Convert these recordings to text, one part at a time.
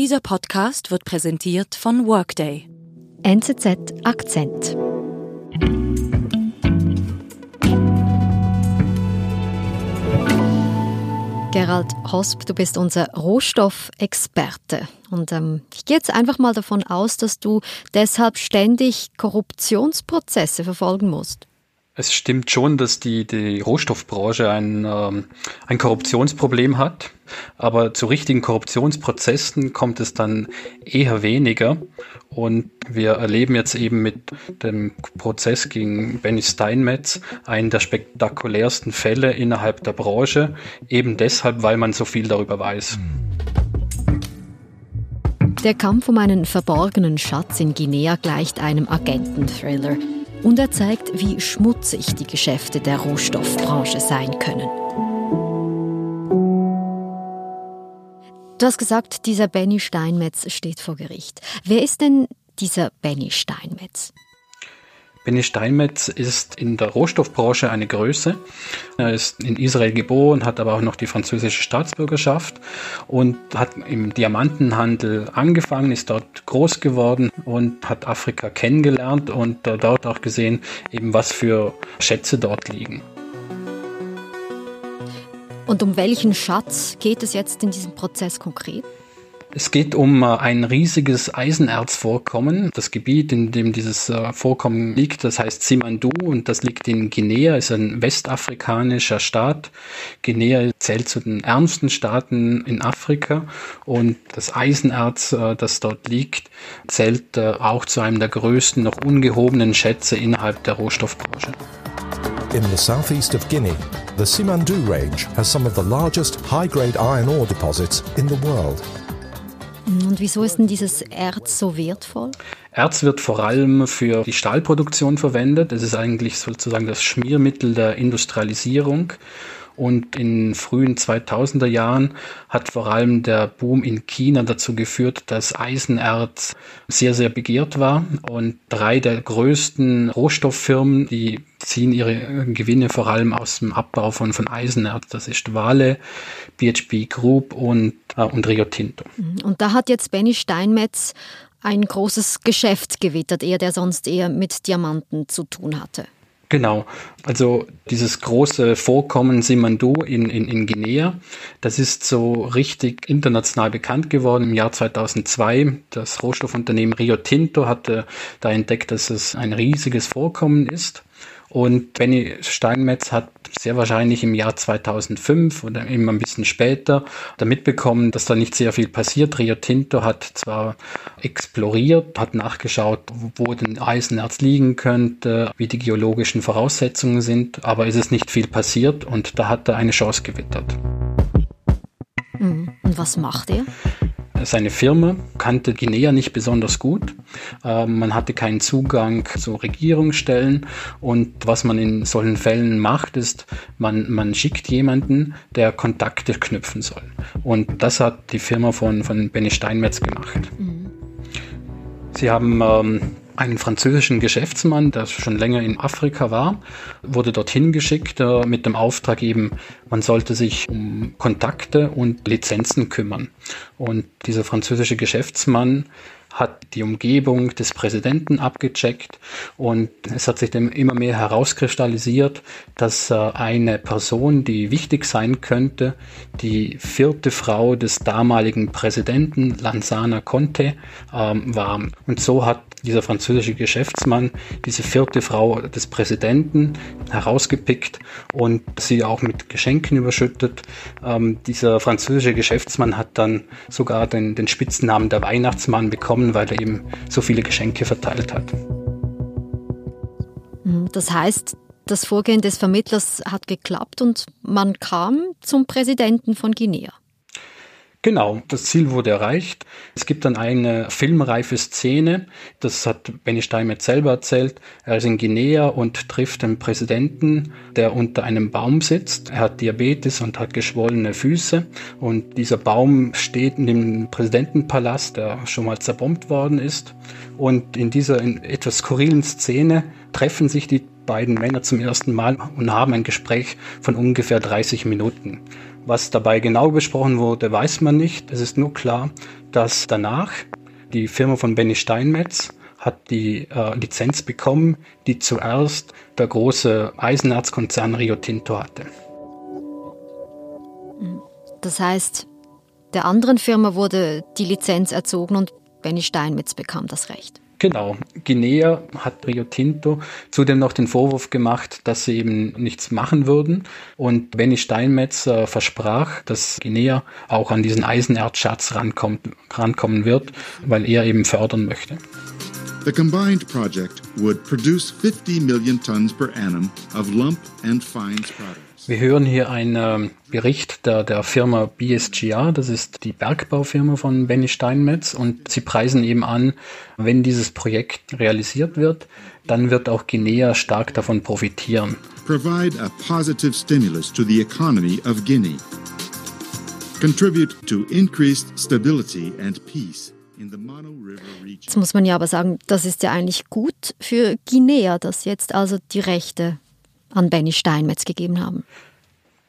Dieser Podcast wird präsentiert von Workday. NZZ Akzent. Gerald Hosp, du bist unser Rohstoffexperte. Und ähm, ich gehe jetzt einfach mal davon aus, dass du deshalb ständig Korruptionsprozesse verfolgen musst. Es stimmt schon, dass die, die Rohstoffbranche ein, ähm, ein Korruptionsproblem hat, aber zu richtigen Korruptionsprozessen kommt es dann eher weniger. Und wir erleben jetzt eben mit dem Prozess gegen Benny Steinmetz einen der spektakulärsten Fälle innerhalb der Branche, eben deshalb, weil man so viel darüber weiß. Der Kampf um einen verborgenen Schatz in Guinea gleicht einem Agententhriller. Und er zeigt, wie schmutzig die Geschäfte der Rohstoffbranche sein können. Du hast gesagt, dieser Benny Steinmetz steht vor Gericht. Wer ist denn dieser Benny Steinmetz? Benny Steinmetz ist in der Rohstoffbranche eine Größe. Er ist in Israel geboren, hat aber auch noch die französische Staatsbürgerschaft und hat im Diamantenhandel angefangen, ist dort groß geworden und hat Afrika kennengelernt und dort auch gesehen, eben was für Schätze dort liegen. Und um welchen Schatz geht es jetzt in diesem Prozess konkret? Es geht um äh, ein riesiges Eisenerzvorkommen. Das Gebiet, in dem dieses äh, Vorkommen liegt, das heißt Simandu und das liegt in Guinea, ist ein westafrikanischer Staat. Guinea zählt zu den ärmsten Staaten in Afrika und das Eisenerz, äh, das dort liegt, zählt auch zu einem der größten noch ungehobenen Schätze innerhalb der Rohstoffbranche. In the southeast of Guinea, the Simandu range has some of the largest high-grade iron ore deposits in the world. Und wieso ist denn dieses Erz so wertvoll? Erz wird vor allem für die Stahlproduktion verwendet. Es ist eigentlich sozusagen das Schmiermittel der Industrialisierung. Und in frühen 2000er Jahren hat vor allem der Boom in China dazu geführt, dass Eisenerz sehr, sehr begehrt war. Und drei der größten Rohstofffirmen, die ziehen ihre Gewinne vor allem aus dem Abbau von, von Eisenerz. Das ist Wale, BHP Group und, äh, und Rio Tinto. Mhm. Und da hat jetzt Benny Steinmetz ein großes Geschäft gewittert, er der sonst eher mit Diamanten zu tun hatte. Genau, also dieses große Vorkommen Simandu in, in, in Guinea, das ist so richtig international bekannt geworden im Jahr 2002. Das Rohstoffunternehmen Rio Tinto hatte da entdeckt, dass es ein riesiges Vorkommen ist. Und Benny Steinmetz hat sehr wahrscheinlich im Jahr 2005 oder eben ein bisschen später damit bekommen, dass da nicht sehr viel passiert. Rio Tinto hat zwar exploriert, hat nachgeschaut, wo denn Eisenerz liegen könnte, wie die geologischen Voraussetzungen sind, aber es ist nicht viel passiert und da hat er eine Chance gewittert. Mhm. Und was macht er? Seine Firma kannte Guinea nicht besonders gut. Ähm, man hatte keinen Zugang zu Regierungsstellen und was man in solchen Fällen macht, ist, man, man schickt jemanden, der Kontakte knüpfen soll. Und das hat die Firma von, von Benny Steinmetz gemacht. Mhm. Sie haben ähm, einen französischen Geschäftsmann, der schon länger in Afrika war, wurde dorthin geschickt äh, mit dem Auftrag eben, man sollte sich um Kontakte und Lizenzen kümmern. Und dieser französische Geschäftsmann hat die Umgebung des Präsidenten abgecheckt und es hat sich dann immer mehr herauskristallisiert, dass äh, eine Person, die wichtig sein könnte, die vierte Frau des damaligen Präsidenten Lanzana Conte ähm, war. Und so hat dieser französische Geschäftsmann diese vierte Frau des Präsidenten herausgepickt und sie auch mit Geschenken überschüttet. Ähm, dieser französische Geschäftsmann hat dann sogar den, den Spitznamen der Weihnachtsmann bekommen, weil er eben so viele Geschenke verteilt hat. Mhm, das heißt, das Vorgehen des Vermittlers hat geklappt und man kam zum Präsidenten von Guinea. Genau, das Ziel wurde erreicht. Es gibt dann eine filmreife Szene, das hat Benny Steinmetz selber erzählt. Er ist in Guinea und trifft den Präsidenten, der unter einem Baum sitzt. Er hat Diabetes und hat geschwollene Füße. Und dieser Baum steht in dem Präsidentenpalast, der schon mal zerbombt worden ist. Und in dieser etwas skurrilen Szene treffen sich die beiden Männer zum ersten Mal und haben ein Gespräch von ungefähr 30 Minuten. Was dabei genau besprochen wurde, weiß man nicht. Es ist nur klar, dass danach die Firma von Benny Steinmetz hat die äh, Lizenz bekommen, die zuerst der große Eisenerzkonzern Rio Tinto hatte. Das heißt, der anderen Firma wurde die Lizenz erzogen und Benny Steinmetz bekam das Recht. Genau. Guinea hat Rio Tinto zudem noch den Vorwurf gemacht, dass sie eben nichts machen würden. Und Benny Steinmetz äh, versprach, dass Guinea auch an diesen Eisenerzschatz rankommt, rankommen wird, weil er eben fördern möchte. The combined project would produce 50 million tons per annum of lump and fines products. Wir hören hier einen Bericht der, der Firma BSGR, das ist die Bergbaufirma von Benny Steinmetz und sie preisen eben an, wenn dieses Projekt realisiert wird, dann wird auch Guinea stark davon profitieren. Provide a positive stimulus to the economy of Guinea. Contribute to increased stability and peace. Jetzt muss man ja aber sagen, das ist ja eigentlich gut für Guinea, dass jetzt also die Rechte an Benny Steinmetz gegeben haben.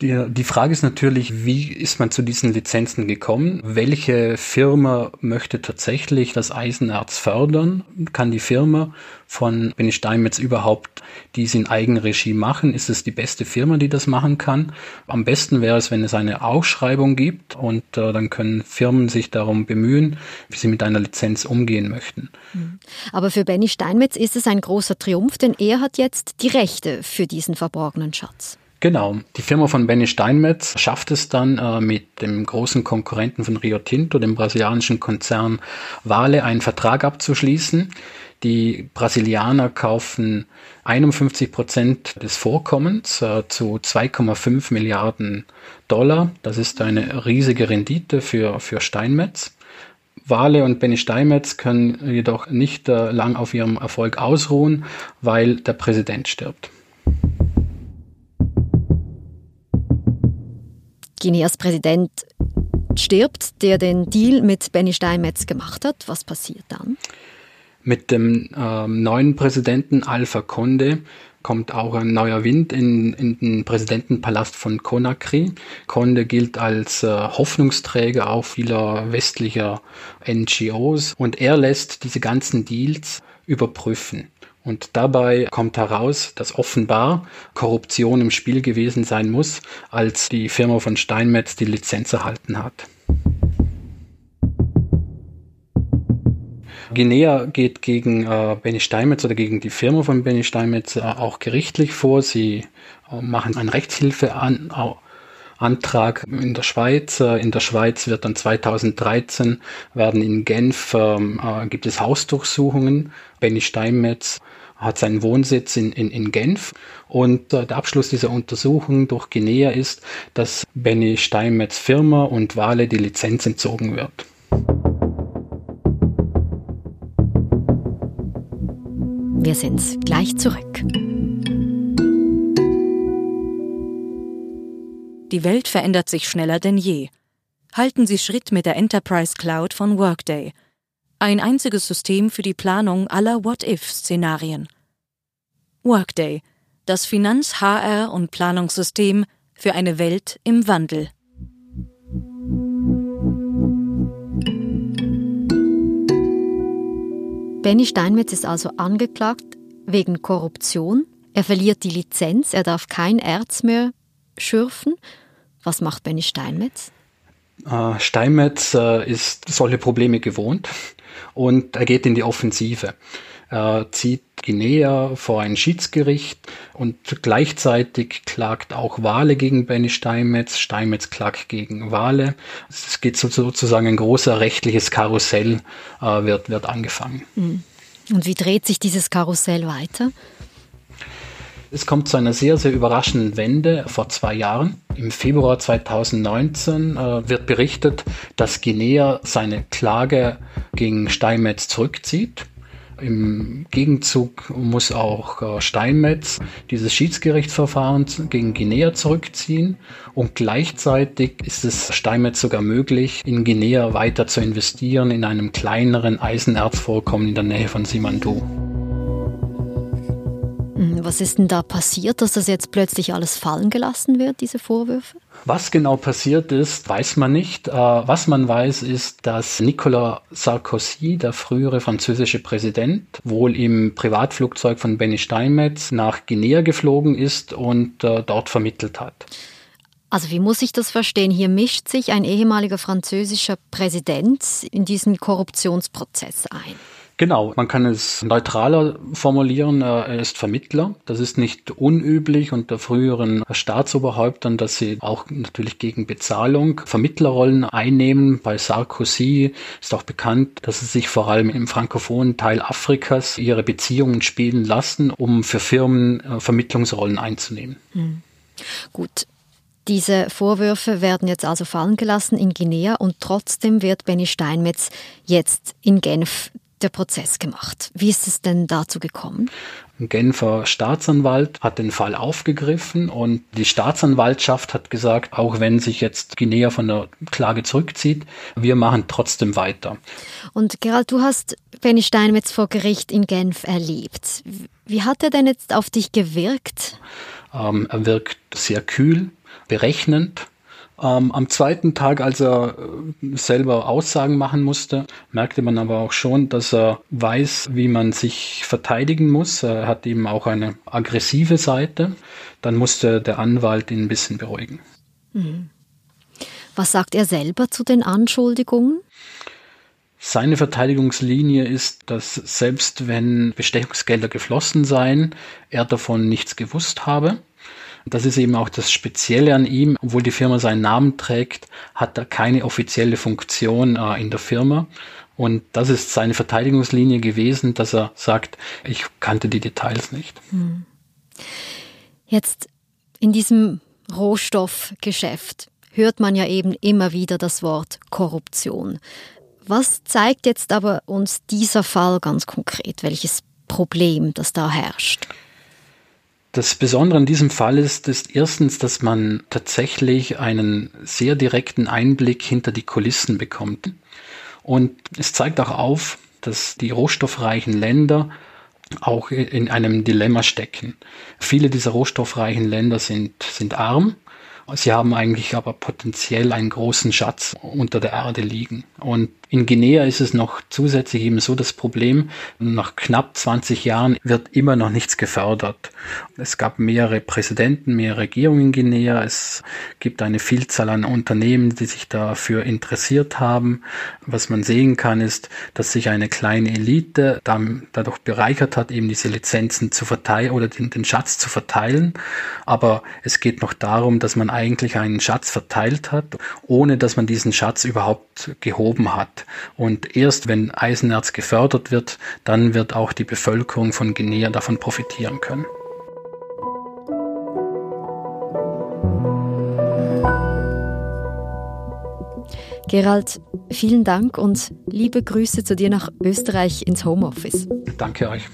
Die, die Frage ist natürlich, wie ist man zu diesen Lizenzen gekommen? Welche Firma möchte tatsächlich das Eisenerz fördern? Kann die Firma von Benny Steinmetz überhaupt dies in Eigenregie machen? Ist es die beste Firma, die das machen kann? Am besten wäre es, wenn es eine Ausschreibung gibt und äh, dann können Firmen sich darum bemühen, wie sie mit einer Lizenz umgehen möchten. Mhm. Aber für Benny Steinmetz ist es ein großer Triumph, denn er hat jetzt die Rechte für diesen verborgenen Schatz. Genau. Die Firma von Benny Steinmetz schafft es dann äh, mit dem großen Konkurrenten von Rio Tinto, dem brasilianischen Konzern Vale, einen Vertrag abzuschließen. Die Brasilianer kaufen 51 Prozent des Vorkommens äh, zu 2,5 Milliarden Dollar. Das ist eine riesige Rendite für, für Steinmetz. Wale und Benny Steinmetz können jedoch nicht äh, lang auf ihrem Erfolg ausruhen, weil der Präsident stirbt. Guineas Präsident stirbt, der den Deal mit Benny Steinmetz gemacht hat. Was passiert dann? Mit dem äh, neuen Präsidenten Alpha Conde kommt auch ein neuer Wind in, in den Präsidentenpalast von Conakry. Conde gilt als äh, Hoffnungsträger auch vieler westlicher NGOs und er lässt diese ganzen Deals überprüfen. Und dabei kommt heraus, dass offenbar Korruption im Spiel gewesen sein muss, als die Firma von Steinmetz die Lizenz erhalten hat. Guinea geht gegen äh, Benny Steinmetz oder gegen die Firma von Benny Steinmetz äh, auch gerichtlich vor. Sie äh, machen einen Rechtshilfeantrag in der Schweiz. Äh, in der Schweiz wird dann 2013 werden in Genf ähm, äh, gibt es Hausdurchsuchungen. Benny Steinmetz hat seinen Wohnsitz in, in, in Genf. Und äh, der Abschluss dieser Untersuchung durch Guinea ist, dass Benny Steinmetz Firma und Wale die Lizenz entzogen wird. Wir sind gleich zurück. Die Welt verändert sich schneller denn je. Halten Sie Schritt mit der Enterprise Cloud von Workday – ein einziges System für die Planung aller What-If-Szenarien. Workday, das Finanz-, HR- und Planungssystem für eine Welt im Wandel. Benny Steinmetz ist also angeklagt wegen Korruption. Er verliert die Lizenz, er darf kein Erz mehr schürfen. Was macht Benny Steinmetz? Äh, Steinmetz äh, ist solche Probleme gewohnt und er geht in die Offensive. Er zieht Guinea vor ein Schiedsgericht und gleichzeitig klagt auch Wale gegen Benny Steinmetz, Steinmetz klagt gegen Wale. Es geht sozusagen ein großer rechtliches Karussell äh, wird, wird angefangen. Mhm. Und wie dreht sich dieses Karussell weiter? Es kommt zu einer sehr, sehr überraschenden Wende vor zwei Jahren. Im Februar 2019 äh, wird berichtet, dass Guinea seine Klage gegen Steinmetz zurückzieht. Im Gegenzug muss auch äh, Steinmetz dieses Schiedsgerichtsverfahren gegen Guinea zurückziehen und gleichzeitig ist es Steinmetz sogar möglich, in Guinea weiter zu investieren in einem kleineren Eisenerzvorkommen in der Nähe von Simandu. Was ist denn da passiert, dass das jetzt plötzlich alles fallen gelassen wird, diese Vorwürfe? Was genau passiert ist, weiß man nicht. Äh, was man weiß, ist, dass Nicolas Sarkozy, der frühere französische Präsident, wohl im Privatflugzeug von Benny Steinmetz nach Guinea geflogen ist und äh, dort vermittelt hat. Also wie muss ich das verstehen? Hier mischt sich ein ehemaliger französischer Präsident in diesen Korruptionsprozess ein. Genau, man kann es neutraler formulieren. Äh, er ist Vermittler. Das ist nicht unüblich unter früheren Staatsoberhäuptern, dass sie auch natürlich gegen Bezahlung Vermittlerrollen einnehmen. Bei Sarkozy ist auch bekannt, dass sie sich vor allem im frankophonen Teil Afrikas ihre Beziehungen spielen lassen, um für Firmen äh, Vermittlungsrollen einzunehmen. Hm. Gut, diese Vorwürfe werden jetzt also fallen gelassen in Guinea und trotzdem wird Benny Steinmetz jetzt in Genf der Prozess gemacht. Wie ist es denn dazu gekommen? Ein Genfer Staatsanwalt hat den Fall aufgegriffen und die Staatsanwaltschaft hat gesagt, auch wenn sich jetzt Guinea von der Klage zurückzieht, wir machen trotzdem weiter. Und Gerald, du hast Benny Steinmetz vor Gericht in Genf erlebt. Wie hat er denn jetzt auf dich gewirkt? Ähm, er wirkt sehr kühl, berechnend ähm, am zweiten Tag, als er äh, selber Aussagen machen musste, merkte man aber auch schon, dass er weiß, wie man sich verteidigen muss. Er hat eben auch eine aggressive Seite. Dann musste der Anwalt ihn ein bisschen beruhigen. Mhm. Was sagt er selber zu den Anschuldigungen? Seine Verteidigungslinie ist, dass selbst wenn Bestechungsgelder geflossen seien, er davon nichts gewusst habe. Das ist eben auch das Spezielle an ihm. Obwohl die Firma seinen Namen trägt, hat er keine offizielle Funktion äh, in der Firma. Und das ist seine Verteidigungslinie gewesen, dass er sagt, ich kannte die Details nicht. Hm. Jetzt in diesem Rohstoffgeschäft hört man ja eben immer wieder das Wort Korruption. Was zeigt jetzt aber uns dieser Fall ganz konkret? Welches Problem, das da herrscht? Das Besondere an diesem Fall ist, ist erstens, dass man tatsächlich einen sehr direkten Einblick hinter die Kulissen bekommt. Und es zeigt auch auf, dass die rohstoffreichen Länder auch in einem Dilemma stecken. Viele dieser rohstoffreichen Länder sind, sind arm Sie haben eigentlich aber potenziell einen großen Schatz unter der Erde liegen. Und in Guinea ist es noch zusätzlich eben so das Problem, nach knapp 20 Jahren wird immer noch nichts gefördert. Es gab mehrere Präsidenten, mehrere Regierungen in Guinea. Es gibt eine Vielzahl an Unternehmen, die sich dafür interessiert haben. Was man sehen kann, ist, dass sich eine kleine Elite dadurch bereichert hat, eben diese Lizenzen zu verteilen oder den, den Schatz zu verteilen. Aber es geht noch darum, dass man eigentlich einen Schatz verteilt hat, ohne dass man diesen Schatz überhaupt gehoben hat. Und erst wenn Eisenerz gefördert wird, dann wird auch die Bevölkerung von Guinea davon profitieren können. Gerald, vielen Dank und liebe Grüße zu dir nach Österreich ins Homeoffice. Danke euch.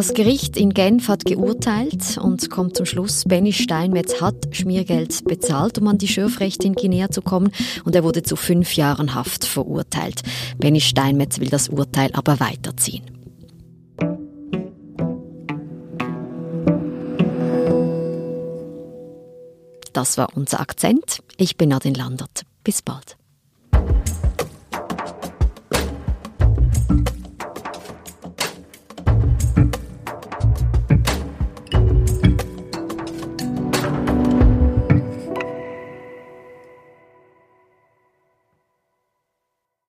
Das Gericht in Genf hat geurteilt und kommt zum Schluss, Benny Steinmetz hat Schmiergeld bezahlt, um an die Schürfrechte in Guinea zu kommen und er wurde zu fünf Jahren Haft verurteilt. Benny Steinmetz will das Urteil aber weiterziehen. Das war unser Akzent. Ich bin Nadine Landert. Bis bald.